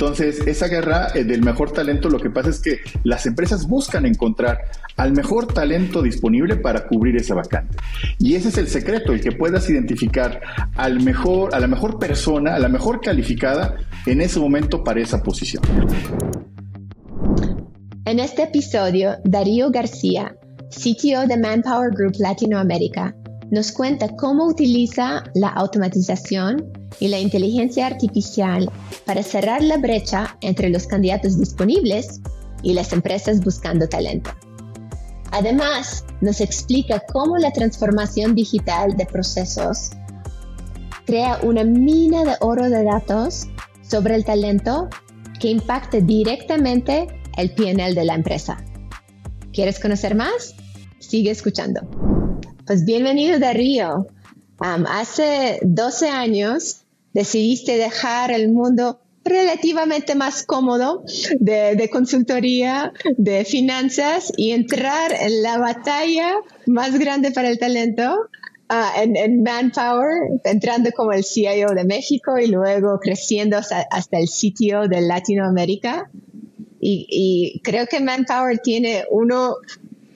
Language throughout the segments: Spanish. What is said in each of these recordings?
Entonces, esa guerra eh, del mejor talento, lo que pasa es que las empresas buscan encontrar al mejor talento disponible para cubrir esa vacante. Y ese es el secreto, el que puedas identificar al mejor, a la mejor persona, a la mejor calificada en ese momento para esa posición. En este episodio, Darío García, CTO de Manpower Group Latinoamérica, nos cuenta cómo utiliza la automatización y la inteligencia artificial para cerrar la brecha entre los candidatos disponibles y las empresas buscando talento. Además, nos explica cómo la transformación digital de procesos crea una mina de oro de datos sobre el talento que impacta directamente el PNL de la empresa. ¿Quieres conocer más? Sigue escuchando. Pues bienvenido Darío. Um, hace 12 años decidiste dejar el mundo relativamente más cómodo de, consultoría, de finanzas y entrar en la batalla más grande para el talento uh, en, Manpower, entrando como el CIO de México y luego creciendo hasta, el sitio de Latinoamérica. Y, creo que Manpower tiene uno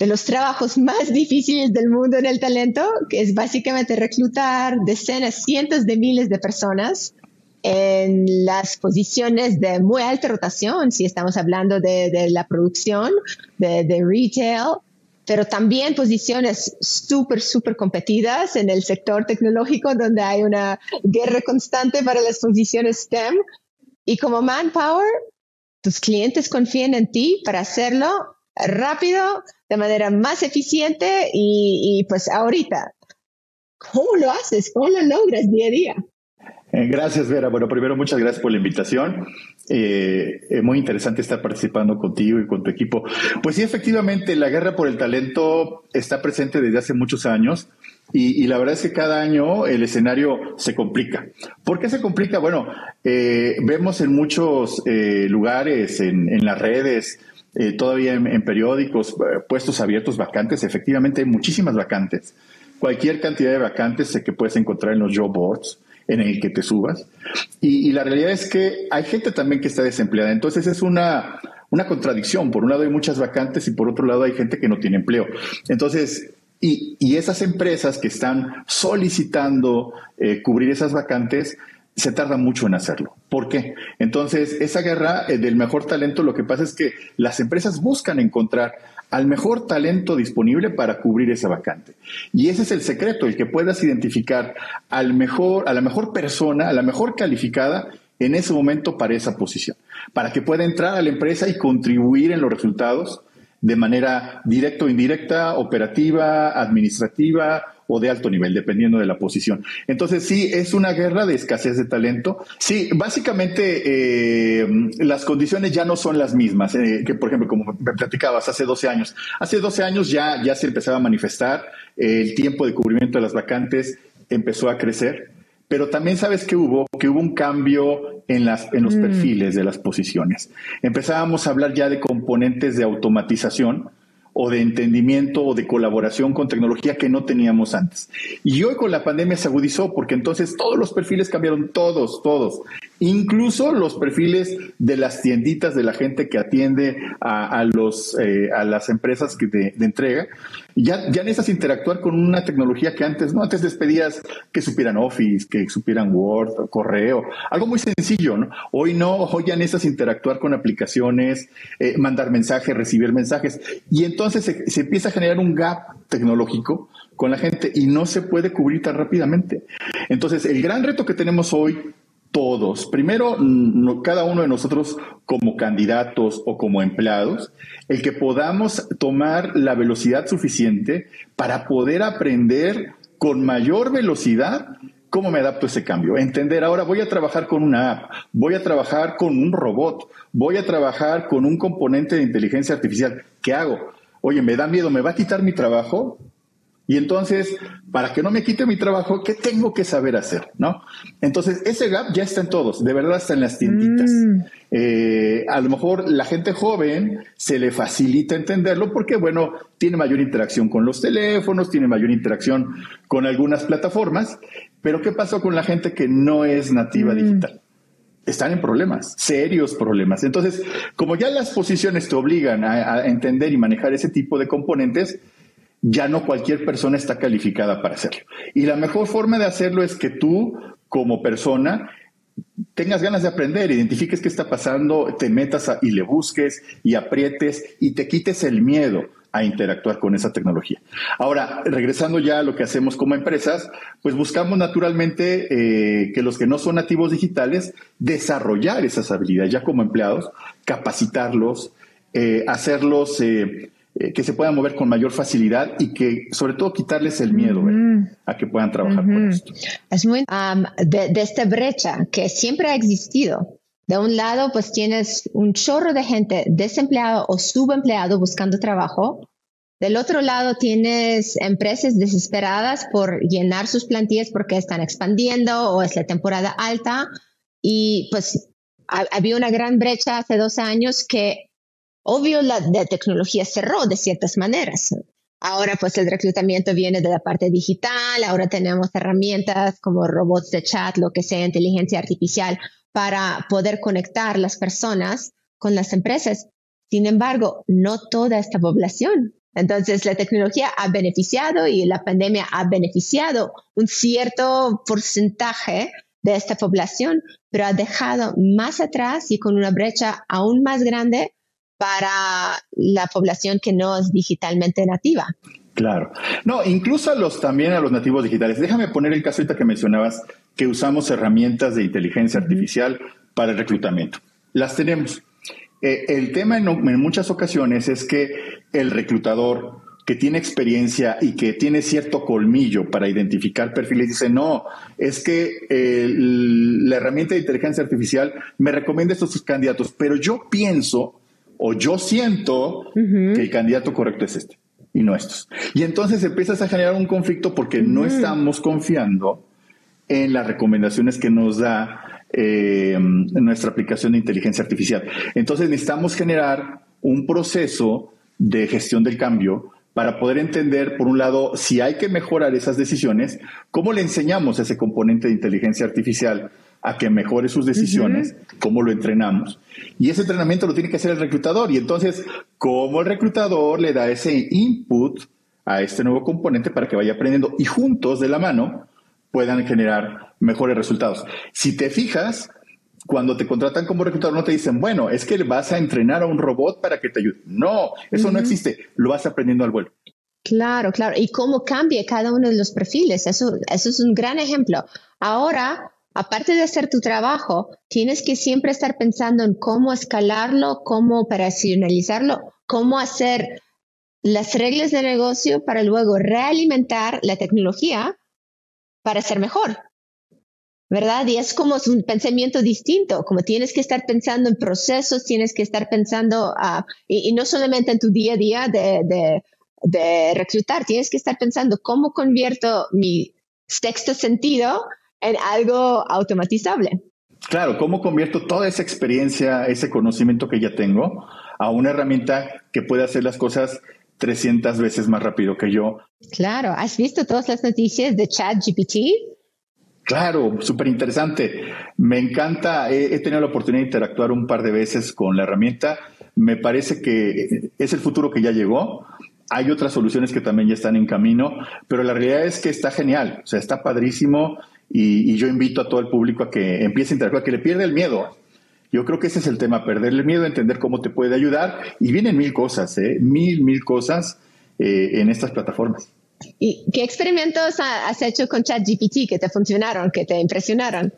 de los trabajos más difíciles del mundo en el talento, que es básicamente reclutar decenas, cientos de miles de personas en las posiciones de muy alta rotación, si estamos hablando de, la producción, de, de, retail, pero también posiciones súper, súper competidas en el sector tecnológico, donde hay una guerra constante para las posiciones STEM. Y como Manpower, tus clientes confían en ti para hacerlo rápido, de manera más eficiente y, pues ahorita, ¿cómo lo haces? ¿Cómo lo logras día a día? Eh, gracias, Vera. Bueno, primero, muchas gracias por la invitación. Eh, es muy interesante estar participando contigo y con tu equipo. Pues sí, efectivamente, la guerra por el talento está presente desde hace muchos años y, la verdad es que cada año el escenario se complica. ¿Por qué se complica? Bueno, eh, vemos en muchos lugares, en, en las redes, eh, todavía en, periódicos, eh, puestos abiertos, vacantes. Efectivamente, hay muchísimas vacantes. Cualquier cantidad de vacantes que puedes encontrar en los job boards en el que te subas. Y, la realidad es que hay gente también que está desempleada. Entonces es una, una contradicción. Por un lado hay muchas vacantes y por otro lado hay gente que no tiene empleo. Entonces, y, y esas empresas que están solicitando eh, cubrir esas vacantes, se tarda mucho en hacerlo. ¿Por qué? Entonces, esa guerra eh, del mejor talento, lo que pasa es que las empresas buscan encontrar al mejor talento disponible para cubrir esa vacante. Y ese es el secreto, el que puedas identificar al mejor, a la mejor persona, a la mejor calificada en ese momento para esa posición, para que pueda entrar a la empresa y contribuir en los resultados de manera directa o indirecta, operativa, administrativa, o de alto nivel, dependiendo de la posición. Entonces, sí, es una guerra de escasez de talento. Sí, básicamente eh, las condiciones ya no son las mismas, eh, que por ejemplo, como me platicabas, hace 12 años. Hace 12 años ya, ya se empezaba a manifestar, eh, el tiempo de cubrimiento de las vacantes empezó a crecer, pero también sabes que hubo, que hubo un cambio en, las, en los mm. perfiles de las posiciones. Empezábamos a hablar ya de componentes de automatización, o de entendimiento o de colaboración con tecnología que no teníamos antes. Y hoy con la pandemia se agudizó porque entonces todos los perfiles cambiaron, todos, todos. Incluso los perfiles de las tienditas de la gente que atiende a, los, eh, a las empresas que de, entrega. Ya, ya necesitas interactuar con una tecnología que antes, no, antes les pedías que supieran Office, que supieran Word, correo, algo muy sencillo, ¿no? Hoy no, hoy ya necesitas interactuar con aplicaciones, eh, mandar mensajes, recibir mensajes. Y entonces entonces se, empieza a generar un gap tecnológico con la gente y no se puede cubrir tan rápidamente. Entonces, el gran reto que tenemos hoy, todos, primero, cada uno de nosotros como candidatos o como empleados, el que podamos tomar la velocidad suficiente para poder aprender con mayor velocidad ¿Cómo me adapto a ese cambio? Entender, ahora voy a trabajar con una app, voy a trabajar con un robot, voy a trabajar con un componente de inteligencia artificial. ¿Qué hago? oye, me da miedo, me va a quitar mi trabajo. Y entonces, para que no me quite mi trabajo, ¿qué tengo que saber hacer? ¿No? Entonces, ese gap ya está en todos, de verdad está en las tienditas. Mm. Eh, a lo mejor la gente joven se le facilita entenderlo porque, bueno, tiene mayor interacción con los teléfonos, tiene mayor interacción con algunas plataformas, pero ¿qué pasó con la gente que no es nativa mm. digital? están en problemas, serios problemas. Entonces, como ya las posiciones te obligan a, entender y manejar ese tipo de componentes, ya no cualquier persona está calificada para hacerlo. Y la mejor forma de hacerlo es que tú, como persona, tengas ganas de aprender, identifiques qué está pasando, te metas y le busques y aprietes y te quites el miedo a interactuar con esa tecnología. Ahora, regresando ya a lo que hacemos como empresas, pues buscamos naturalmente eh, que los que no son nativos digitales desarrollar esas habilidades ya como empleados, capacitarlos, eh, hacerlos eh, que se puedan mover con mayor facilidad y que sobre todo quitarles el miedo a que puedan trabajar con esto. Es muy de, de esta brecha que siempre ha existido de un lado, pues tienes un chorro de gente desempleado o subempleado buscando trabajo. Del otro lado, tienes empresas desesperadas por llenar sus plantillas porque están expandiendo o es la temporada alta. Y pues había una gran brecha hace dos años que, obvio, la, tecnología cerró de ciertas maneras. Ahora pues el reclutamiento viene de la parte digital, ahora tenemos herramientas como robots de chat, lo que sea, inteligencia artificial para poder conectar las personas con las empresas. Sin embargo, no toda esta población. Entonces, la tecnología ha beneficiado y la pandemia ha beneficiado un cierto porcentaje de esta población, pero ha dejado más atrás y con una brecha aún más grande para la población que no es digitalmente nativa. Claro. No, incluso a los también a los nativos digitales. Déjame poner el caso ahorita que mencionabas que usamos herramientas de inteligencia artificial para el reclutamiento. Las tenemos. Eh, el tema en, muchas ocasiones es que el reclutador que tiene experiencia y que tiene cierto colmillo para identificar perfiles dice, no, es que la herramienta de inteligencia artificial me recomienda estos candidatos, pero yo pienso o yo siento que el candidato correcto es este y no estos. Y entonces empiezas a generar un conflicto porque no estamos confiando en las recomendaciones que nos da eh, nuestra aplicación de inteligencia artificial. Entonces necesitamos generar un proceso de gestión del cambio para poder entender, por un lado, si hay que mejorar esas decisiones, cómo le enseñamos a ese componente de inteligencia artificial a que mejore sus decisiones, cómo lo entrenamos. Y ese entrenamiento lo tiene que hacer el reclutador. Y entonces, ¿cómo el reclutador le da ese input a este nuevo componente para que vaya aprendiendo y juntos de la mano puedan generar mejores resultados? Si te fijas, cuando te contratan como reclutador no te dicen, bueno, es que vas a entrenar a un robot para que te ayude. No, eso no existe. Lo vas aprendiendo al vuelo. Claro, claro. Y cómo cambia cada uno de los perfiles. Eso, eso es un gran ejemplo. Ahora, aparte de hacer tu trabajo, tienes que siempre estar pensando en cómo escalarlo, cómo operacionalizarlo, cómo hacer las reglas de negocio para luego realimentar la tecnología para ser mejor. ¿Verdad? Y es como un pensamiento distinto, como tienes que estar pensando en procesos, tienes que estar pensando, uh, y, no solamente en tu día a día de, de reclutar, tienes que estar pensando cómo convierto mi sexto sentido en algo automatizable. Claro, ¿cómo convierto toda esa experiencia, ese conocimiento que ya tengo a una herramienta que puede hacer las cosas 300 veces más rápido que yo? Claro, ¿has visto todas las noticias de ChatGPT? Claro, súper interesante. Me encanta, he, tenido la oportunidad de interactuar un par de veces con la herramienta. Me parece que es el futuro que ya llegó. Hay otras soluciones que también ya están en camino, pero la realidad es que está genial, o sea, está padrísimo y, yo invito a todo el público a que empiece a interactuar, que le pierda el miedo. Yo creo que ese es el tema, perderle el miedo, entender cómo te puede ayudar. Y vienen mil cosas, ¿eh? mil, mil cosas eh, en estas plataformas. ¿Y qué experimentos has hecho con ChatGPT que te funcionaron, que te impresionaron?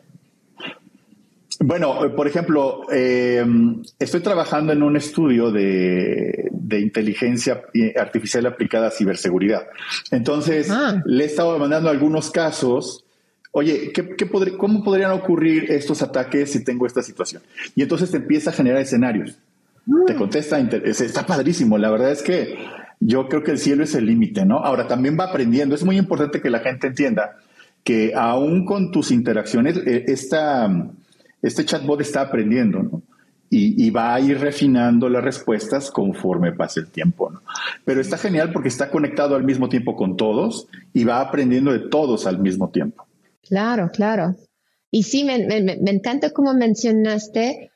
Bueno, por ejemplo, eh, estoy trabajando en un estudio de, inteligencia artificial aplicada a ciberseguridad. Entonces, le he estado mandando algunos casos oye, ¿cómo podrían ocurrir estos ataques si tengo esta situación? Y entonces te empieza a generar escenarios. Te mm. contesta, está padrísimo. La verdad es que yo creo que el cielo es el límite, ¿no? Ahora también va aprendiendo. Es muy importante que la gente entienda que aún con tus interacciones, eh, este chatbot está aprendiendo, ¿no? Y, y, va a ir refinando las respuestas conforme pase el tiempo. ¿no? Pero está genial porque está conectado al mismo tiempo con todos y va aprendiendo de todos al mismo tiempo. Claro, claro. Y sí, me, encanta como mencionaste,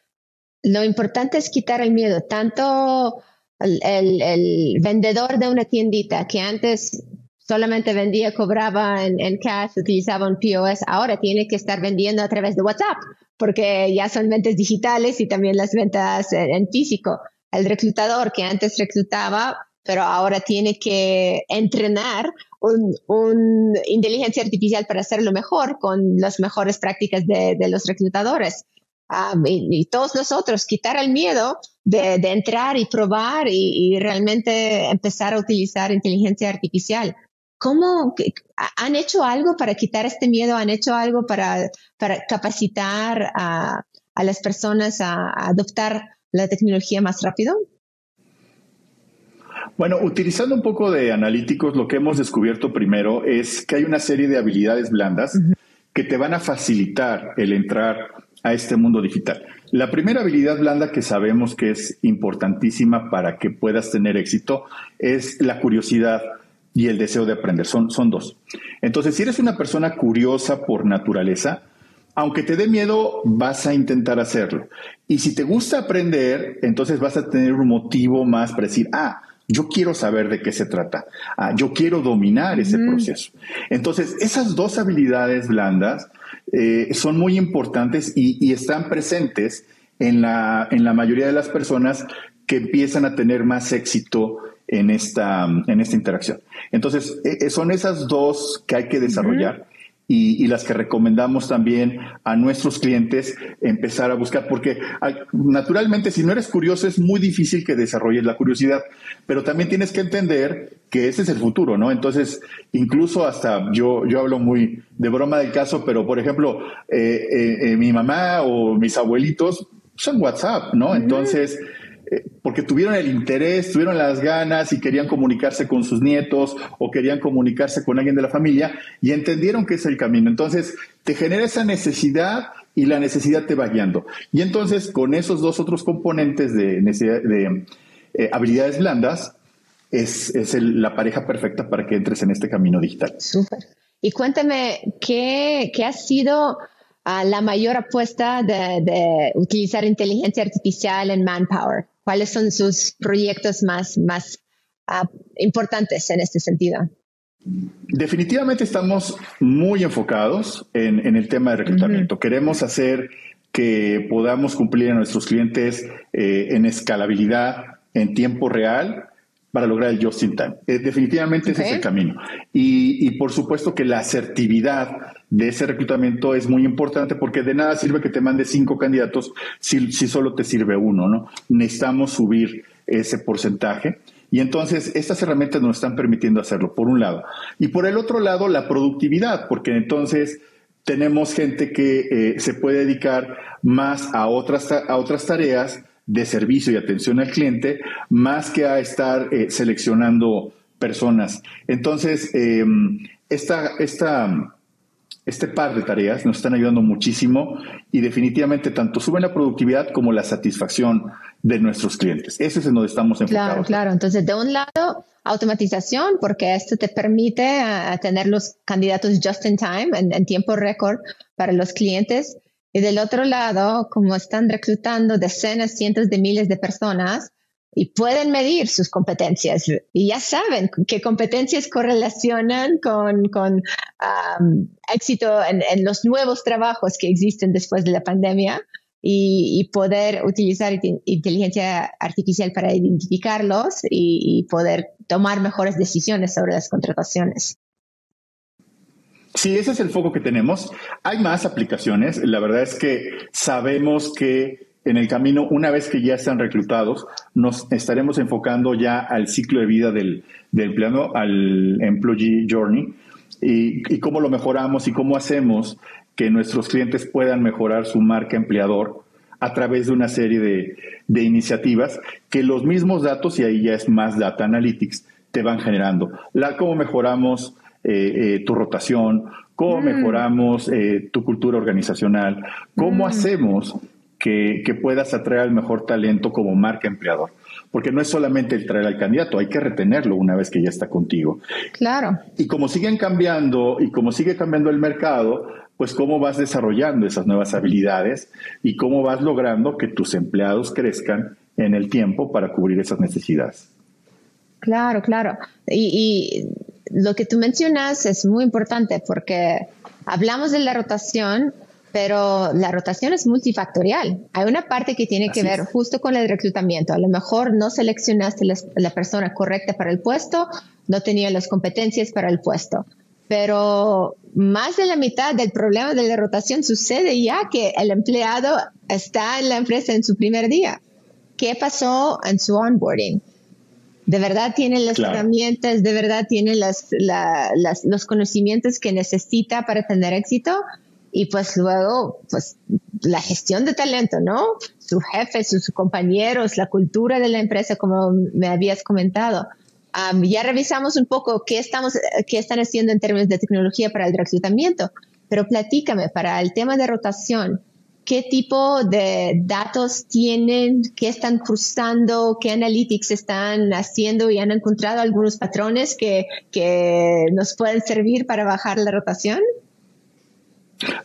lo importante es quitar el miedo, tanto el, vendedor de una tiendita que antes solamente vendía, cobraba en, cash, utilizaba un POS, ahora tiene que estar vendiendo a través de WhatsApp, porque ya son ventas digitales y también las ventas en físico. El reclutador que antes reclutaba pero ahora tiene que entrenar un, inteligencia artificial para hacerlo mejor con las mejores prácticas de, los reclutadores. y, todos nosotros, quitar el miedo de, entrar y probar y, realmente empezar a utilizar inteligencia artificial. ¿Cómo han hecho algo para quitar este miedo? ¿Han hecho algo para, capacitar a las personas a adoptar la tecnología más rápido? Bueno, utilizando un poco de analíticos, lo que hemos descubierto primero es que hay una serie de habilidades blandas que te van a facilitar el entrar a este mundo digital. La primera habilidad blanda que sabemos que es importantísima para que puedas tener éxito es la curiosidad y el deseo de aprender. Son, son dos. Entonces, si eres una persona curiosa por naturaleza, aunque te dé miedo, vas a intentar hacerlo. Y si te gusta aprender, entonces vas a tener un motivo más para decir, ah, yo quiero saber de qué se trata. Ah, yo quiero dominar ese proceso. Entonces, esas dos habilidades blandas eh, son muy importantes y, están presentes en la, en la mayoría de las personas que empiezan a tener más éxito en esta, en esta interacción. Entonces, eh, son esas dos que hay que desarrollar y, las que recomendamos también a nuestros clientes empezar a buscar, porque naturalmente si no eres curioso es muy difícil que desarrolles la curiosidad, pero también tienes que entender que ese es el futuro, ¿no? Entonces, incluso hasta yo, yo hablo muy de broma del caso, pero por ejemplo, eh, eh, eh, mi mamá o mis abuelitos son WhatsApp, ¿no? Entonces, porque tuvieron el interés, tuvieron las ganas y querían comunicarse con sus nietos o querían comunicarse con alguien de la familia y entendieron que es el camino. Entonces, te genera esa necesidad y la necesidad te va guiando. Y entonces, con esos dos otros componentes de, de eh, habilidades blandas, es, la pareja perfecta para que entres en este camino digital. Súper. Y cuéntame, ¿qué, qué ha sido ah, la mayor apuesta de, de, utilizar inteligencia artificial en Manpower? ¿Cuáles son sus proyectos más, más ah, importantes en este sentido? Definitivamente estamos muy enfocados en, el tema de reclutamiento. Queremos hacer que podamos cumplir a nuestros clientes eh, en escalabilidad, en tiempo real, para lograr el just in time. Eh, definitivamente ese es el camino. Y, y, por supuesto que la asertividad de ese reclutamiento es muy importante porque de nada sirve que te mande cinco candidatos si, si solo te sirve uno, ¿no? Necesitamos subir ese porcentaje. Y entonces estas herramientas nos están permitiendo hacerlo, por un lado. Y por el otro lado, la productividad, porque entonces tenemos gente que eh, se puede dedicar más a otras, a otras tareas de servicio y atención al cliente, más que a estar eh, seleccionando personas. Entonces, eh, esta, esta, este par de tareas nos están ayudando muchísimo y definitivamente tanto suben la productividad como la satisfacción de nuestros clientes. Ese es en donde estamos enfocados. Claro, claro. Entonces, de un lado, automatización, porque esto te permite uh, tener los candidatos just in time, en tiempo récord para los clientes. Y del otro lado, como están reclutando decenas, cientos de miles de personas y pueden medir sus competencias y ya saben qué competencias correlacionan con, con éxito en, los nuevos trabajos que existen después de la pandemia y, poder utilizar inteligencia artificial para identificarlos y poder tomar mejores decisiones sobre las contrataciones. Sí, ese es el foco que tenemos. Hay más aplicaciones. La verdad es que sabemos que en el camino, una vez que ya están reclutados, nos estaremos enfocando ya al ciclo de vida del, del empleado, al employee journey, y, cómo lo mejoramos y cómo hacemos que nuestros clientes puedan mejorar su marca empleador a través de una serie de, de iniciativas que los mismos datos, y ahí ya es más data analytics, te van generando. La, cómo mejoramos eh, eh, tu rotación, cómo mm. mejoramos eh, tu cultura organizacional, cómo mm. hacemos que, que puedas atraer al mejor talento como marca empleador porque no es solamente el traer al candidato, hay que retenerlo una vez que ya está contigo. Claro. Y como siguen cambiando y como sigue cambiando el mercado, pues cómo vas desarrollando esas nuevas habilidades y cómo vas logrando que tus empleados crezcan en el tiempo para cubrir esas necesidades. Claro, claro. Y, y lo que tú mencionas es muy importante porque hablamos de la rotación, pero la rotación es multifactorial. Hay una parte que tiene que ver justo con el reclutamiento. A lo mejor no seleccionaste la, persona correcta para el puesto, no tenía las competencias para el puesto. Pero más de la mitad del problema de la rotación sucede ya que el empleado está en la empresa en su primer día. ¿Qué pasó en su onboarding? ¿De verdad tiene las herramientas? ¿De verdad tiene los conocimientos que necesita para tener éxito? Y pues luego, pues la gestión de talento, ¿no? Su jefe, sus compañeros, la cultura de la empresa, como me habías comentado. ya revisamos un poco qué estamos, qué están haciendo en términos de tecnología para el reclutamiento, pero platícame para el tema de rotación. ¿Qué tipo de datos tienen? ¿Qué están cruzando? ¿Qué analytics están haciendo? ¿Y han encontrado algunos patrones que, que nos pueden servir para bajar la rotación?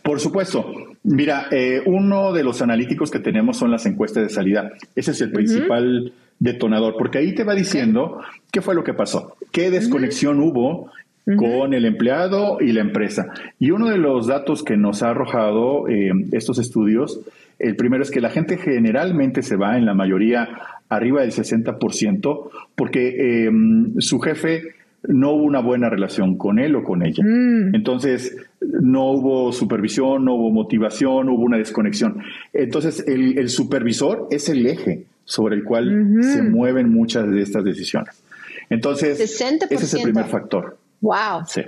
Por supuesto. Mira, eh, uno de los analíticos que tenemos son las encuestas de salida. Ese es el principal detonador, porque ahí te va diciendo qué fue lo que pasó, qué desconexión hubo con el empleado y la empresa. Y uno de los datos que nos ha arrojado eh, estos estudios, el primero es que la gente generalmente se va, en la mayoría, arriba del 60%, porque eh, su jefe no hubo una buena relación con él o con ella. Mm. Entonces, no hubo supervisión, no hubo motivación, hubo una desconexión. Entonces, el, supervisor es el eje sobre el cual se mueven muchas de estas decisiones. Entonces, ese es el primer factor. Wow. Sí,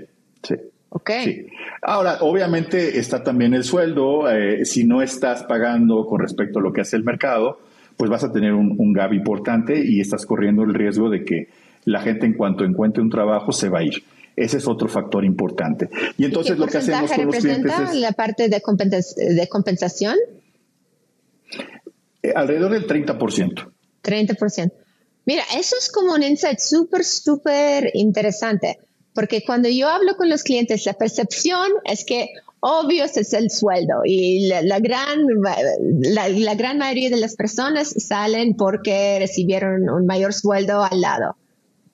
sí. Ok. Ahora, obviamente está también el sueldo. Eh, si no estás pagando con respecto a lo que hace el mercado, pues vas a tener un, un gap importante y estás corriendo el riesgo de que la gente en cuanto encuentre un trabajo se va a ir. Ese es otro factor importante. Y entonces lo que hacemos con los clientes es... la parte de, de compensación? Eh, alrededor del 30%. 30%. Mira, eso es como un insight súper, súper interesante, porque cuando yo hablo con los clientes, la percepción es que obvio es el sueldo y la, gran, la gran mayoría de las personas salen porque recibieron un mayor sueldo al lado.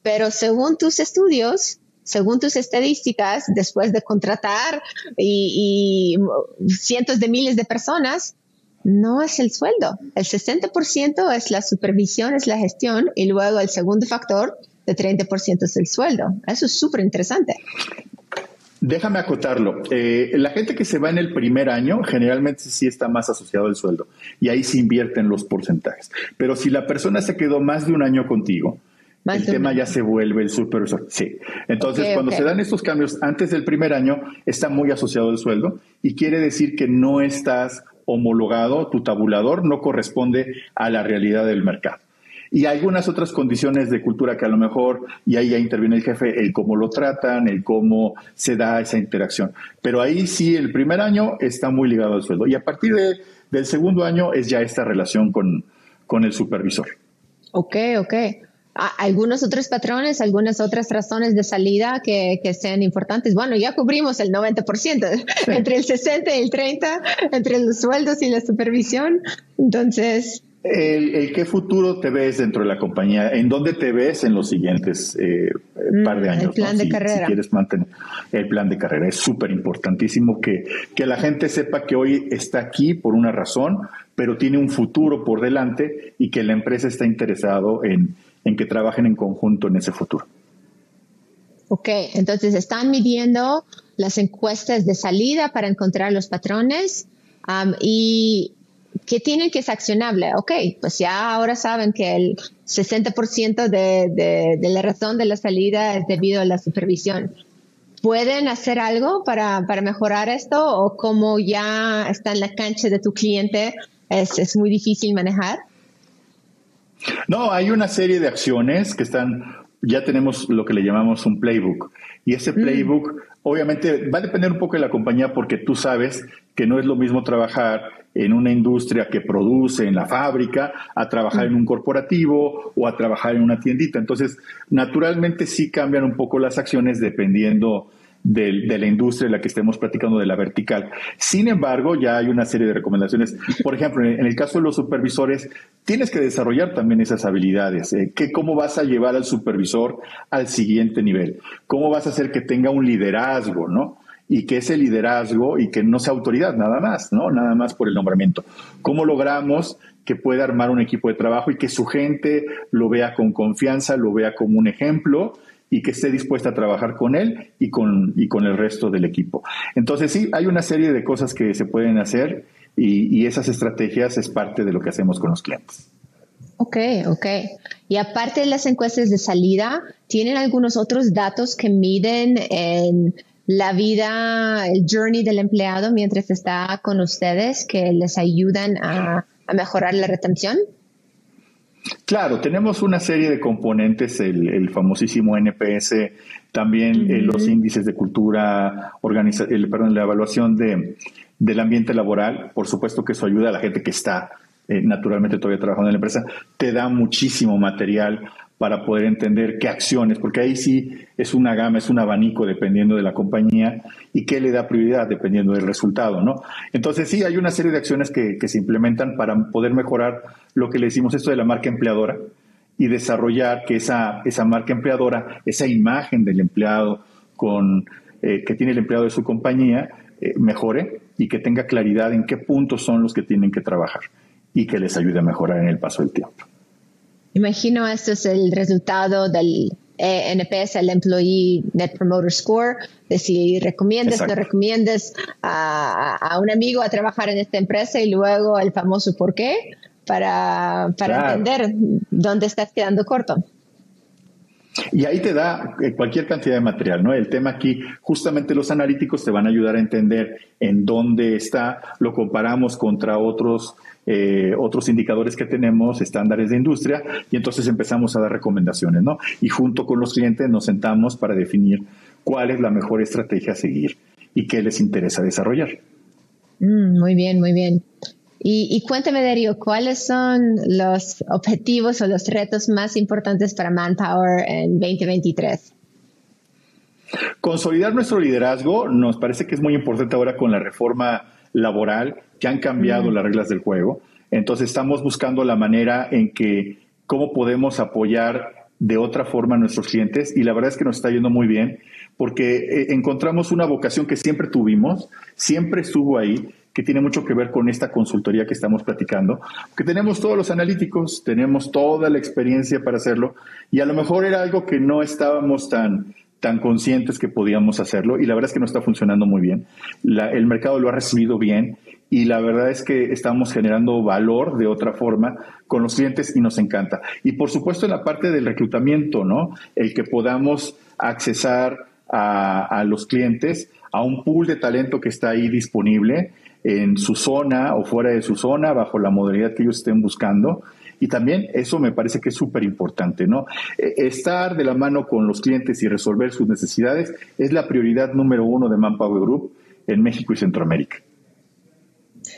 Pero según tus estudios, según tus estadísticas, después de contratar y, cientos de miles de personas, no es el sueldo. El 60% es la supervisión, es la gestión y luego el segundo factor de 30% es el sueldo. Eso es súper interesante. Déjame acotarlo. Eh, la gente que se va en el primer año generalmente sí está más asociado al sueldo y ahí se invierten los porcentajes. Pero si la persona se quedó más de un año contigo, el tema ya se vuelve el supervisor. Sí. Entonces, cuando se dan estos cambios antes del primer año, está muy asociado el sueldo y quiere decir que no estás homologado, tu tabulador no corresponde a la realidad del mercado. Y algunas otras condiciones de cultura que a lo mejor, y ahí ya interviene el jefe, el cómo lo tratan, el cómo se da esa interacción. Pero ahí sí, el primer año está muy ligado al sueldo. Y a partir del segundo año es ya esta relación con, con el supervisor. Ok, ok algunos otros patrones, algunas otras razones de salida que, sean importantes. Bueno, ya cubrimos el 90%, entre el 60 y el 30, entre los sueldos y la supervisión. Entonces... El, qué futuro te ves dentro de la compañía, en dónde te ves en los siguientes eh, par de mm, años. El plan de carrera. Si quieres mantener el plan de carrera. Es súper importantísimo que, que la gente sepa que hoy está aquí por una razón, pero tiene un futuro por delante y que la empresa está interesado en, en que trabajen en conjunto en ese futuro. Ok, entonces están midiendo las encuestas de salida para encontrar los patrones y ¿qué tienen que es accionable? Ok, pues ya ahora saben que el 60% de, la razón de la salida es debido a la supervisión. ¿Pueden hacer algo para, mejorar esto o como ya está en la cancha de tu cliente es muy difícil manejar? No, hay una serie de acciones que están ya tenemos lo que le llamamos un playbook. Y ese mm. playbook, obviamente, va a depender un poco de la compañía porque tú sabes que no es lo mismo trabajar en una industria que produce en la fábrica a trabajar mm. en un corporativo o a trabajar en una tiendita. Entonces, naturalmente sí cambian un poco las acciones dependiendo de, la industria en la que estemos platicando de la vertical. Sin embargo, ya hay una serie de recomendaciones. Por ejemplo, en el caso de los supervisores, tienes que desarrollar también esas habilidades. ¿eh? ¿Cómo vas a llevar al supervisor al siguiente nivel? ¿Cómo vas a hacer que tenga un liderazgo, no? y que ese liderazgo y que no sea autoridad nada más, ¿no? Nada más por el nombramiento. ¿Cómo logramos que pueda armar un equipo de trabajo y que su gente lo vea con confianza, lo vea como un ejemplo y que esté dispuesta a trabajar con él y con, y con el resto del equipo. Entonces sí, hay una serie de cosas que se pueden hacer y, esas estrategias es parte de lo que hacemos con los clientes. Ok, ok. Y aparte de las encuestas de salida, ¿tienen algunos otros datos que miden en la vida, el journey del empleado mientras está con ustedes que les ayudan a mejorar la retención? Claro, tenemos una serie de componentes, el, famosísimo NPS, también eh, los índices de cultura, el, perdón, la evaluación de, del ambiente laboral, por supuesto que eso ayuda a la gente que está eh, naturalmente todavía trabajando en la empresa, te da muchísimo material para poder entender qué acciones, porque ahí sí es una gama, es un abanico dependiendo de la compañía y qué le da prioridad dependiendo del resultado, ¿no? Entonces sí, hay una serie de acciones que, se implementan para poder mejorar lo que le decimos esto de la marca empleadora y desarrollar que esa, esa marca empleadora, esa imagen del empleado con, eh, que tiene el empleado de su compañía, eh, mejore y que tenga claridad en qué puntos son los que tienen que trabajar y que les ayude a mejorar en el paso del tiempo. Imagino esto es el resultado del NPS, el Employee Net Promoter Score, de si recomiendas o no recomiendas a, un amigo a trabajar en esta empresa y luego el famoso por qué para, para entender dónde estás quedando corto. Y ahí te da eh, cualquier cantidad de material, ¿no? El tema aquí, justamente los analíticos te van a ayudar a entender en dónde está, lo comparamos contra otros, eh, otros indicadores que tenemos, estándares de industria, y entonces empezamos a dar recomendaciones, ¿no? Y junto con los clientes nos sentamos para definir cuál es la mejor estrategia a seguir y qué les interesa desarrollar. Mm, muy bien, muy bien. Y, cuéntame, Darío, ¿cuáles son los objetivos o los retos más importantes para Manpower en 2023? Consolidar nuestro liderazgo nos parece que es muy importante ahora con la reforma laboral, que han cambiado las reglas del juego. Entonces estamos buscando la manera en que cómo podemos apoyar de otra forma a nuestros clientes y la verdad es que nos está yendo muy bien porque eh, encontramos una vocación que siempre tuvimos, siempre estuvo ahí, que tiene mucho que ver con esta consultoría que estamos platicando, que tenemos todos los analíticos, tenemos toda la experiencia para hacerlo y a lo mejor era algo que no estábamos tan tan conscientes que podíamos hacerlo y la verdad es que no está funcionando muy bien. el mercado lo ha recibido bien y la verdad es que estamos generando valor de otra forma con los clientes y nos encanta. Y por supuesto en la parte del reclutamiento, ¿no? El que podamos accesar a, a los clientes a un pool de talento que está ahí disponible en su zona o fuera de su zona, bajo la modalidad que ellos estén buscando. Y también eso me parece que es súper importante, ¿no? E, estar de la mano con los clientes y resolver sus necesidades es la prioridad número uno de Manpower Group en México y Centroamérica.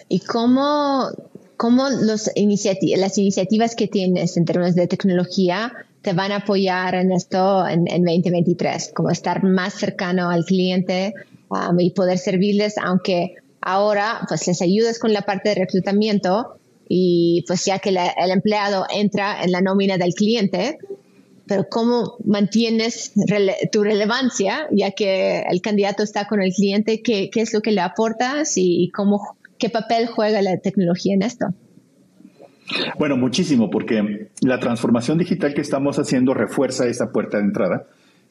¿Y cómo, cómo los las iniciativas que tienes en términos de tecnología te van a apoyar en esto en, en 2023? Como estar más cercano al cliente um, y poder servirles, aunque Ahora, pues les ayudas con la parte de reclutamiento y pues ya que el empleado entra en la nómina del cliente, pero cómo mantienes tu relevancia, ya que el candidato está con el cliente, qué, es lo que le aportas y cómo, qué papel juega la tecnología en esto. Bueno, muchísimo, porque la transformación digital que estamos haciendo refuerza esa puerta de entrada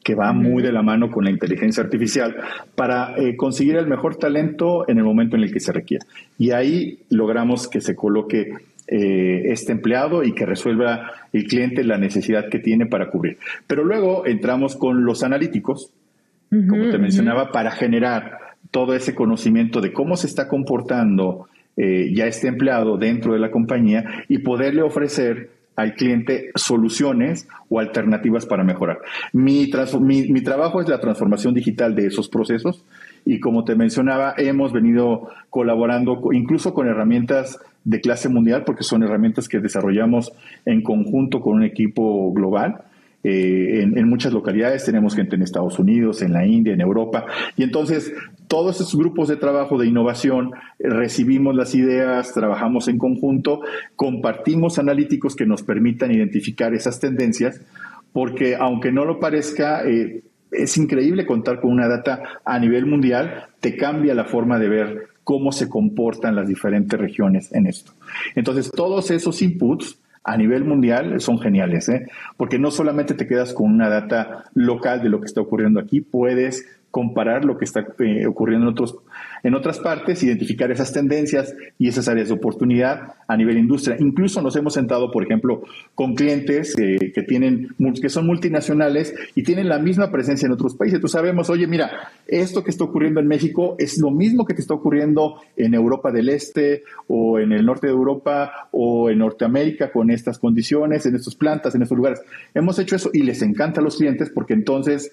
que va muy de la mano con la inteligencia artificial para eh, conseguir el mejor talento en el momento en el que se requiera. Y ahí logramos que se coloque eh, este empleado y que resuelva el cliente la necesidad que tiene para cubrir. Pero luego entramos con los analíticos, como te mencionaba, para generar todo ese conocimiento de cómo se está comportando eh, ya este empleado dentro de la compañía y poderle ofrecer al cliente soluciones o alternativas para mejorar. Mi, mi, trabajo es la transformación digital de esos procesos y como te mencionaba, hemos venido colaborando incluso con herramientas de clase mundial porque son herramientas que desarrollamos en conjunto con un equipo global eh, en, muchas localidades, tenemos gente en Estados Unidos, en la India, en Europa, y entonces todos esos grupos de trabajo de innovación eh, recibimos las ideas, trabajamos en conjunto, compartimos analíticos que nos permitan identificar esas tendencias, porque aunque no lo parezca, eh, es increíble contar con una data a nivel mundial, te cambia la forma de ver cómo se comportan las diferentes regiones en esto. Entonces, todos esos inputs a nivel mundial son geniales, ¿eh? porque no solamente te quedas con una data local de lo que está ocurriendo aquí, puedes comparar lo que está eh, ocurriendo en, otros, en otras partes, identificar esas tendencias y esas áreas de oportunidad a nivel industria. Incluso nos hemos sentado, por ejemplo, con clientes eh, que, tienen, que son multinacionales y tienen la misma presencia en otros países. Tú sabemos, oye, mira, esto que está ocurriendo en México es lo mismo que te está ocurriendo en Europa del Este o en el norte de Europa o en Norteamérica con estas condiciones, en estas plantas, en estos lugares. Hemos hecho eso y les encanta a los clientes porque entonces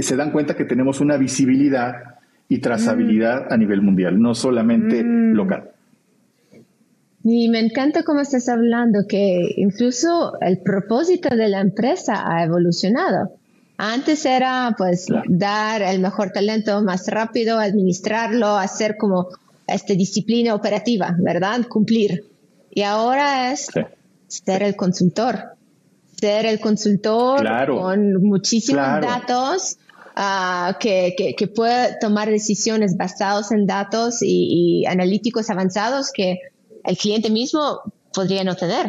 se dan cuenta que tenemos una visibilidad y trazabilidad mm. a nivel mundial, no solamente mm. local. Y me encanta cómo estás hablando, que incluso el propósito de la empresa ha evolucionado. Antes era pues dar el mejor talento más rápido, administrarlo, hacer como esta disciplina operativa, ¿verdad? Cumplir. Y ahora es ser el consultor, ser el consultor con muchísimos datos uh, que, que, puede tomar decisiones basadas en datos y, analíticos avanzados que el cliente mismo podría no tener.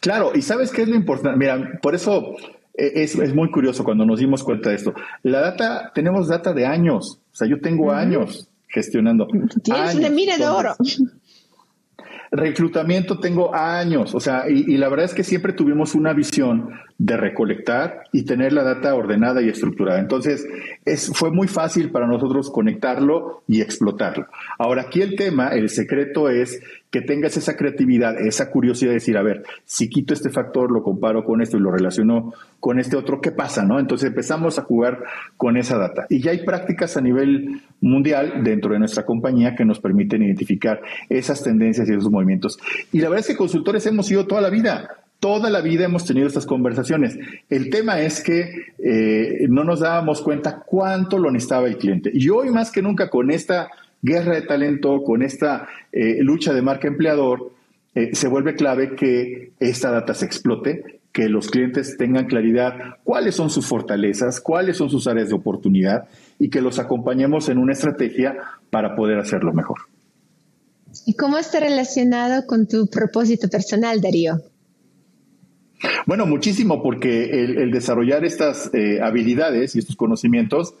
Claro, y sabes qué es lo importante. Mira, por eso eh, es, es, muy curioso cuando nos dimos cuenta de esto. La data, tenemos data de años. O sea, yo tengo años gestionando. Tienes una mira de oro. Reclutamiento tengo años, o sea, y, la verdad es que siempre tuvimos una visión de recolectar y tener la data ordenada y estructurada. Entonces, es, fue muy fácil para nosotros conectarlo y explotarlo. Ahora, aquí el tema, el secreto es que tengas esa creatividad, esa curiosidad de decir, a ver, si quito este factor, lo comparo con esto y lo relaciono con este otro, ¿qué pasa? ¿no? Entonces empezamos a jugar con esa data. Y ya hay prácticas a nivel mundial dentro de nuestra compañía que nos permiten identificar esas tendencias y esos movimientos. Y la verdad es que consultores hemos sido toda la vida. Toda la vida hemos tenido estas conversaciones. El tema es que eh, no nos dábamos cuenta cuánto lo necesitaba el cliente. Y hoy más que nunca con esta guerra de talento, con esta eh, lucha de marca empleador, eh, se vuelve clave que esta data se explote, que los clientes tengan claridad cuáles son sus fortalezas, cuáles son sus áreas de oportunidad y que los acompañemos en una estrategia para poder hacerlo mejor. ¿Y cómo está relacionado con tu propósito personal, Darío? Bueno, muchísimo, porque el, desarrollar estas eh, habilidades y estos conocimientos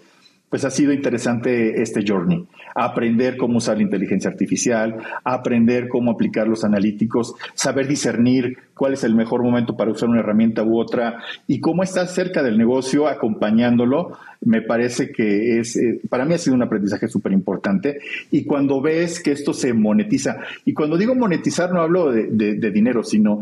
pues ha sido interesante este journey. Aprender cómo usar la inteligencia artificial, aprender cómo aplicar los analíticos, saber discernir cuál es el mejor momento para usar una herramienta u otra y cómo estar cerca del negocio acompañándolo, me parece que es, eh, para mí ha sido un aprendizaje súper importante. Y cuando ves que esto se monetiza, y cuando digo monetizar no hablo de, dinero, sino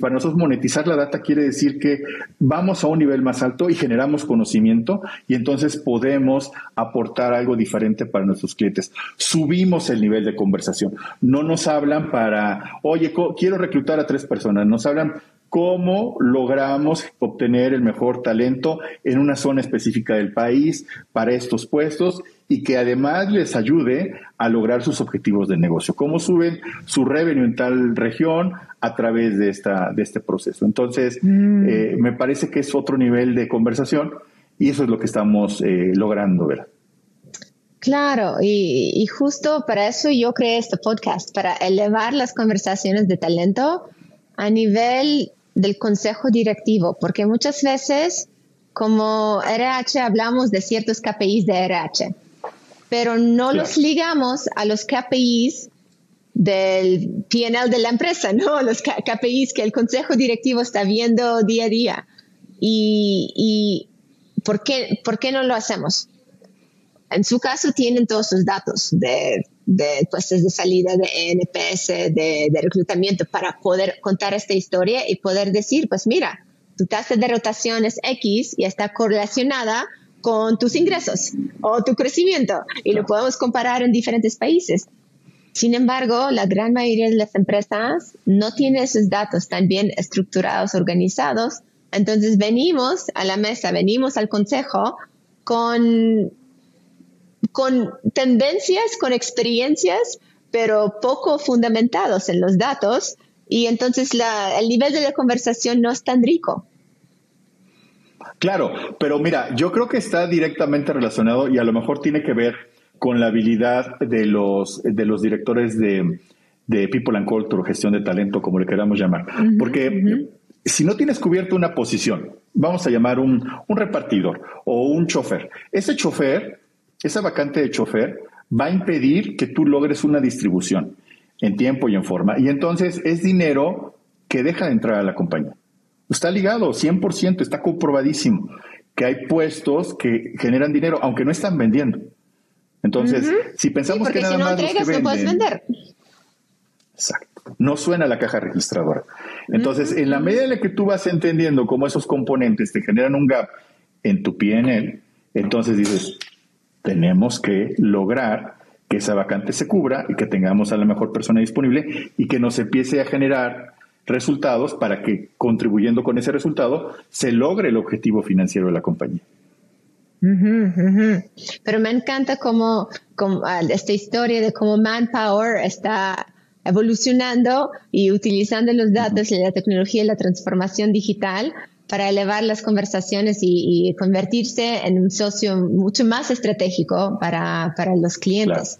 para nosotros monetizar la data quiere decir que vamos a un nivel más alto y generamos conocimiento y entonces podemos aportar algo diferente para nuestros clientes. Subimos el nivel de conversación. No nos hablan para, oye, quiero reclutar a tres personas nos hablan cómo logramos obtener el mejor talento en una zona específica del país para estos puestos y que además les ayude a lograr sus objetivos de negocio. Cómo suben su revenue en tal región a través de, esta, de este proceso. Entonces, mm. eh, me parece que es otro nivel de conversación y eso es lo que estamos eh, logrando, ¿verdad? Claro, y, y, justo para eso yo creé este podcast, para elevar las conversaciones de talento a nivel del consejo directivo, porque muchas veces como RH hablamos de ciertos KPIs de RH, pero no los ligamos a los KPIs del PNL de la empresa, ¿no? Los KPIs que el consejo directivo está viendo día a día. ¿Y, y ¿por, qué, por qué no lo hacemos? En su caso tienen todos sus datos de, puestos de salida, de NPS, de, reclutamiento para poder contar esta historia y poder decir, pues mira, tu tasa de rotación es X y está correlacionada con tus ingresos o tu crecimiento y lo podemos comparar en diferentes países. Sin embargo, la gran mayoría de las empresas no tienen esos datos tan bien estructurados, organizados. Entonces venimos a la mesa, venimos al consejo con, con tendencias, con experiencias, pero poco fundamentados en los datos y entonces el nivel de la conversación no es tan rico. Claro, pero mira, yo creo que está directamente relacionado y a lo mejor tiene que ver con la habilidad de los, de los directores de, People and Culture, gestión de talento, como le queramos llamar. Porque si no tienes cubierto una posición, vamos a llamar un, un repartidor o un chofer, ese chofer, esa vacante de chofer, va a impedir que tú logres una distribución en tiempo y en forma. Y entonces es dinero que deja de entrar a la compañía. Está ligado 100%, está comprobadísimo que hay puestos que generan dinero, aunque no están vendiendo. Entonces, si pensamos que nada si no más entregas, no puedes vender. Exacto. No suena la caja registradora. Entonces, en la medida en la que tú vas entendiendo cómo esos componentes te generan un gap en tu PNL, entonces dices, tenemos que lograr que esa vacante se cubra y que tengamos a la mejor persona disponible y que nos empiece a generar resultados para que contribuyendo con ese resultado se logre el objetivo financiero de la compañía. Pero me encanta cómo, ah, esta historia de cómo Manpower está evolucionando y utilizando los datos y la tecnología y la transformación digital para elevar las conversaciones y, convertirse en un socio mucho más estratégico para, los clientes.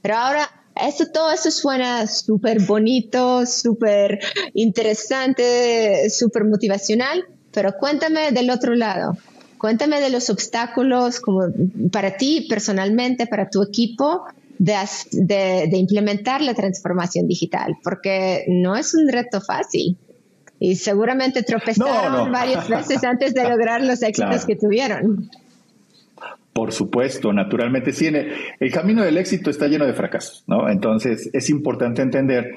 Pero ahora eso, todo eso suena súper bonito, súper interesante, súper motivacional, pero cuéntame del otro lado. Cuéntame de los obstáculos como para ti personalmente, para tu equipo, de, implementar la transformación digital, porque no es un reto fácil. Y seguramente tropezaron varias veces antes de lograr los éxitos que tuvieron. Por supuesto, naturalmente sí. El, camino del éxito está lleno de fracasos, ¿no? Entonces es importante entender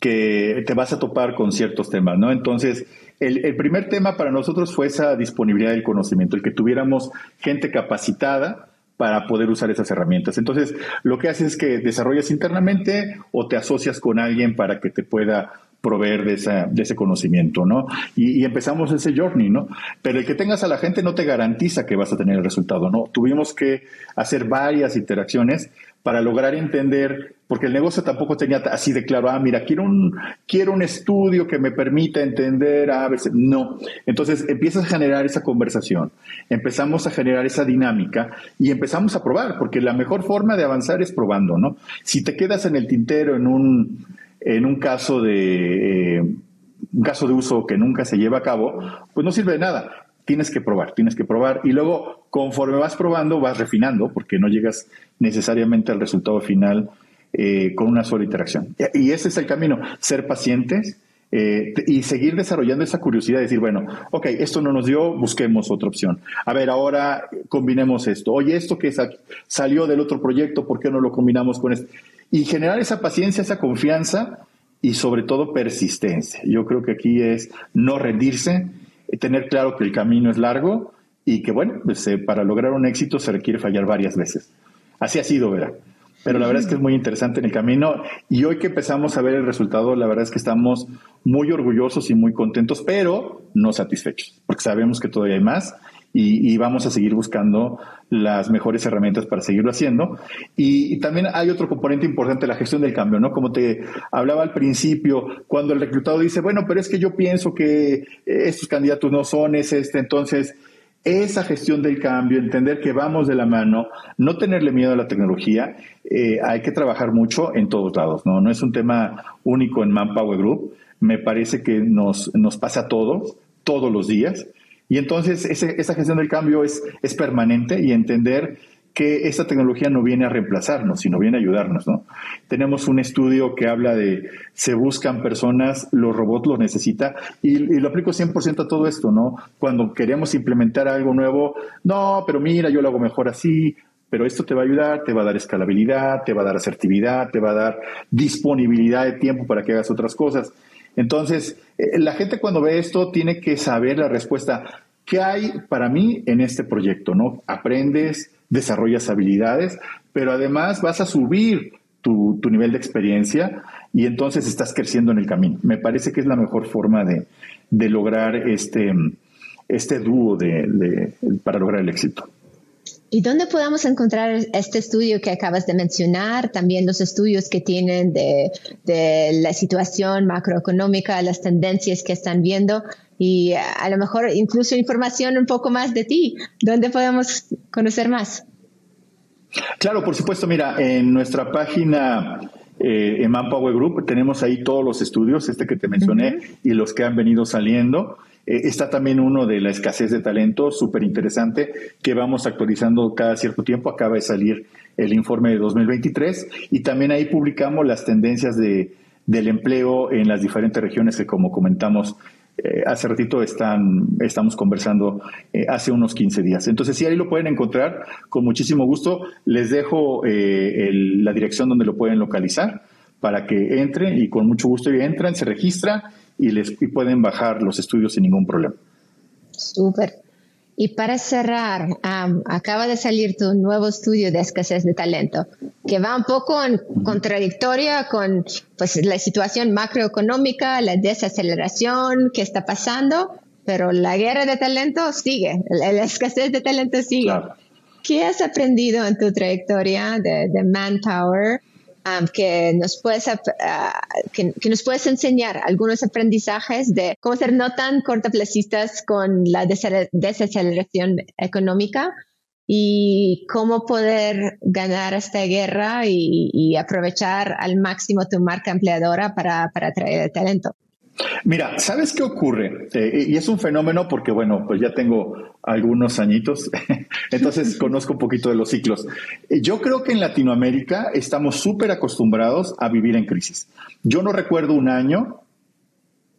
que te vas a topar con ciertos temas, ¿no? Entonces, el, el, primer tema para nosotros fue esa disponibilidad del conocimiento, el que tuviéramos gente capacitada para poder usar esas herramientas. Entonces, lo que haces es que desarrollas internamente o te asocias con alguien para que te pueda proveer de, esa, de ese conocimiento, ¿no? Y, empezamos ese journey, ¿no? Pero el que tengas a la gente no te garantiza que vas a tener el resultado, ¿no? Tuvimos que hacer varias interacciones para lograr entender, porque el negocio tampoco tenía así de claro, ah, mira, quiero un, quiero un estudio que me permita entender a veces, no. Entonces empiezas a generar esa conversación, empezamos a generar esa dinámica y empezamos a probar, porque la mejor forma de avanzar es probando, ¿no? Si te quedas en el tintero en un, en un caso de eh, un caso de uso que nunca se lleva a cabo, pues no sirve de nada. Tienes que probar, tienes que probar y luego conforme vas probando vas refinando porque no llegas necesariamente al resultado final eh, con una sola interacción. Y ese es el camino, ser pacientes eh, y seguir desarrollando esa curiosidad, decir, bueno, ok, esto no nos dio, busquemos otra opción. A ver, ahora combinemos esto. Oye, esto que salió del otro proyecto, ¿por qué no lo combinamos con esto? Y generar esa paciencia, esa confianza y sobre todo persistencia. Yo creo que aquí es no rendirse, tener claro que el camino es largo y que bueno, pues, eh, para lograr un éxito se requiere fallar varias veces. Así ha sido, Vera. Pero la verdad es que es muy interesante en el camino y hoy que empezamos a ver el resultado, la verdad es que estamos muy orgullosos y muy contentos, pero no satisfechos, porque sabemos que todavía hay más y, vamos a seguir buscando las mejores herramientas para seguirlo haciendo. Y, también hay otro componente importante, la gestión del cambio, ¿no? Como te hablaba al principio, cuando el reclutado dice, bueno, pero es que yo pienso que estos candidatos no son, es este, entonces esa gestión del cambio, entender que vamos de la mano, no tenerle miedo a la tecnología, eh, hay que trabajar mucho en todos lados, ¿no? No es un tema único en Manpower Group, me parece que nos, nos pasa a todos, todos los días. Y entonces esa gestión del cambio es, es permanente y entender que esta tecnología no viene a reemplazarnos, sino viene a ayudarnos, ¿no? Tenemos un estudio que habla de se buscan personas, los robots los necesita, y, lo aplico 100% a todo esto, ¿no? Cuando queremos implementar algo nuevo, no, pero mira, yo lo hago mejor así, pero esto te va a ayudar, te va a dar escalabilidad, te va a dar asertividad, te va a dar disponibilidad de tiempo para que hagas otras cosas. Entonces, eh, la gente cuando ve esto tiene que saber la respuesta. ¿Qué hay para mí en este proyecto? ¿no? Aprendes, desarrollas habilidades, pero además vas a subir tu, nivel de experiencia y entonces estás creciendo en el camino. Me parece que es la mejor forma de, lograr este, este dúo de, para lograr el éxito. ¿Y dónde podemos encontrar este estudio que acabas de mencionar? También los estudios que tienen de, la situación macroeconómica, las tendencias que están viendo y a lo mejor incluso información un poco más de ti. ¿Dónde podemos conocer más? Claro, por supuesto. Mira, en nuestra página eh, en Manpower Group tenemos ahí todos los estudios, este que te mencioné y los que han venido saliendo. Eh, está también uno de la escasez de talento, súper interesante, que vamos actualizando cada cierto tiempo. Acaba de salir el informe de 2023 y también ahí publicamos las tendencias de, del empleo en las diferentes regiones que, como comentamos, eh, hace ratito están, estamos conversando eh, hace unos 15 días. Entonces, si ahí lo pueden encontrar, con muchísimo gusto. Les dejo la dirección donde lo pueden localizar para que entren y con mucho gusto entran, se registran y, les, pueden bajar los estudios sin ningún problema. Súper. Y para cerrar, acaba de salir tu nuevo estudio de escasez de talento, que va un poco en contradictoria con pues, la situación macroeconómica, la desaceleración que está pasando, pero la guerra de talento sigue, la, escasez de talento sigue. ¿Qué has aprendido en tu trayectoria de, de Manpower que, nos puedes, ah, que, nos puedes enseñar algunos aprendizajes de cómo ser no tan cortoplacistas con la desaceleración económica y cómo poder ganar esta guerra y, aprovechar al máximo tu marca empleadora para, para atraer el talento. Mira, ¿sabes qué ocurre? Eh, y es un fenómeno porque, bueno, pues ya tengo algunos añitos, entonces conozco un poquito de los ciclos. Eh, yo creo que en Latinoamérica estamos súper acostumbrados a vivir en crisis. Yo no recuerdo un año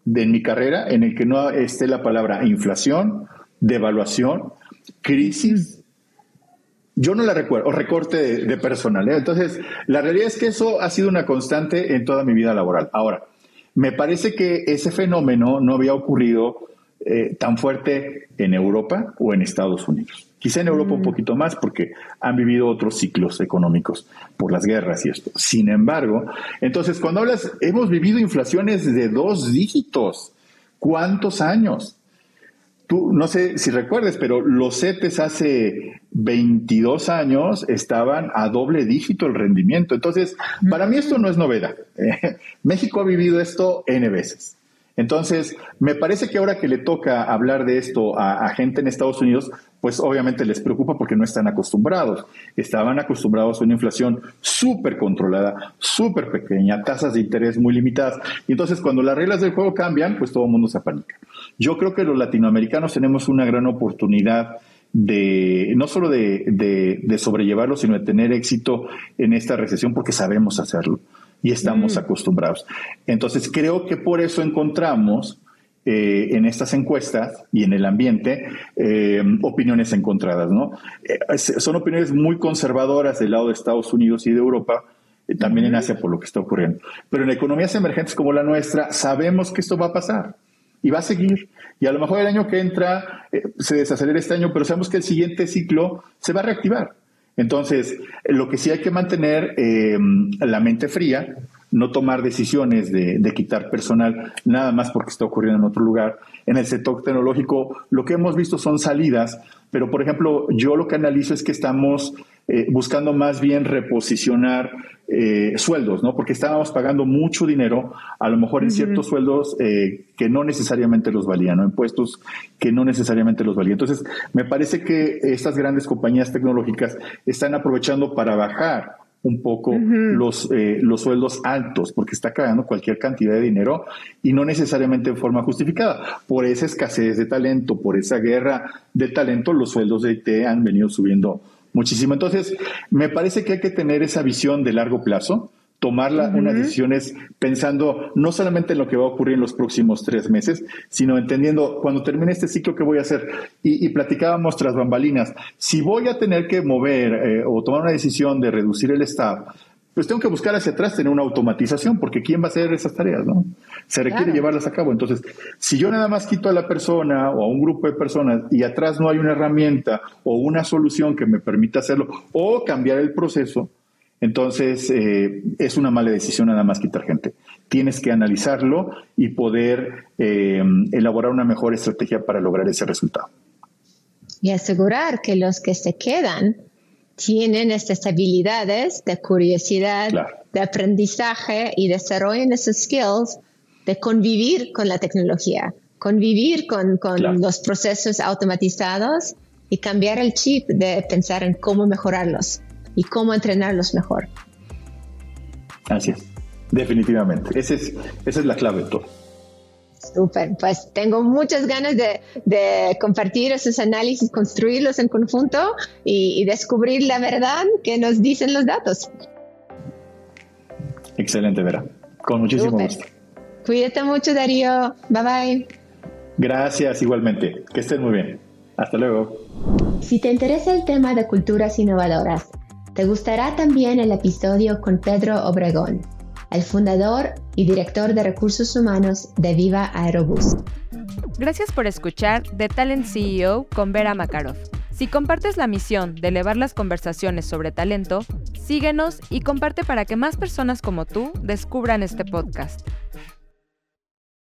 de mi carrera en el que no esté la palabra inflación, devaluación, crisis. Yo no la recuerdo, o recorte de, personal. ¿eh? Entonces, la realidad es que eso ha sido una constante en toda mi vida laboral. Ahora, me parece que ese fenómeno no había ocurrido eh, tan fuerte en Europa o en Estados Unidos. Quizá en Europa un mm. poquito más porque han vivido otros ciclos económicos por las guerras y esto. Sin embargo, entonces cuando hablas, hemos vivido inflaciones de dos dígitos. ¿Cuántos años? No sé si recuerdes, pero los CETES hace 22 años estaban a doble dígito el rendimiento. Entonces, para mí esto no es novedad. México ha vivido esto N veces. Entonces, me parece que ahora que le toca hablar de esto a, gente en Estados Unidos, pues obviamente les preocupa porque no están acostumbrados. Estaban acostumbrados a una inflación súper controlada, súper pequeña, tasas de interés muy limitadas. Y entonces, cuando las reglas del juego cambian, pues todo el mundo se apanica. Yo creo que los latinoamericanos tenemos una gran oportunidad de no solo de, de sobrellevarlo, sino de tener éxito en esta recesión porque sabemos hacerlo y estamos mm. acostumbrados. Entonces, creo que por eso encontramos eh, en estas encuestas y en el ambiente eh, opiniones encontradas, ¿no? Eh, son opiniones muy conservadoras del lado de Estados Unidos y de Europa, también en Asia por lo que está ocurriendo. Pero en economías emergentes como la nuestra, sabemos que esto va a pasar y va a seguir. Y a lo mejor el año que entra se desacelera este año, pero sabemos que el siguiente ciclo se va a reactivar. Entonces, lo que sí hay que mantener eh, la mente fría, no tomar decisiones de, quitar personal nada más porque está ocurriendo en otro lugar. En el sector tecnológico, lo que hemos visto son salidas, pero por ejemplo, yo lo que analizo es que estamos eh, buscando más bien reposicionar eh, sueldos, ¿no? Porque estábamos pagando mucho dinero, a lo mejor en ciertos sueldos eh, que no necesariamente los valían, ¿no? Impuestos que no necesariamente los valían. Entonces, me parece que estas grandes compañías tecnológicas están aprovechando para bajar un poco los, los sueldos altos, porque está cagando cualquier cantidad de dinero y no necesariamente en forma justificada. Por esa escasez de talento, por esa guerra de talento, los sueldos de IT han venido subiendo muchísimo. Entonces, me parece que hay que tener esa visión de largo plazo, tomar unas decisiones pensando no solamente en lo que va a ocurrir en los próximos tres meses, sino entendiendo cuando termine este ciclo qué voy a hacer. Y, platicábamos tras bambalinas, si voy a tener que mover eh, o tomar una decisión de reducir el staff, pues tengo que buscar hacia atrás tener una automatización, porque ¿quién va a hacer esas tareas? no? Se requiere llevarlas a cabo. Entonces, si yo nada más quito a la persona o a un grupo de personas y atrás no hay una herramienta o una solución que me permita hacerlo o cambiar el proceso, entonces, eh, es una mala decisión nada más quitar gente. Tienes que analizarlo y poder eh, elaborar una mejor estrategia para lograr ese resultado. Y asegurar que los que se quedan tienen estas habilidades de curiosidad, de aprendizaje y desarrollen esos skills de convivir con la tecnología, convivir con, los procesos automatizados y cambiar el chip de pensar en cómo mejorarlos y cómo entrenarlos mejor. Así es, definitivamente. Esa es, esa es la clave de todo. Súper, pues tengo muchas ganas de, compartir esos análisis, construirlos en conjunto y, descubrir la verdad que nos dicen los datos. Excelente, Vera. Con muchísimo gusto. Cuídate mucho, Darío. Bye bye. Gracias, igualmente. Que estén muy bien. Hasta luego. Si te interesa el tema de culturas innovadoras, te gustará también el episodio con Pedro Obregón, el fundador y director de recursos humanos de Viva Aerobús. Gracias por escuchar The Talent CEO con Vera Makarov. Si compartes la misión de elevar las conversaciones sobre talento, síguenos y comparte para que más personas como tú descubran este podcast.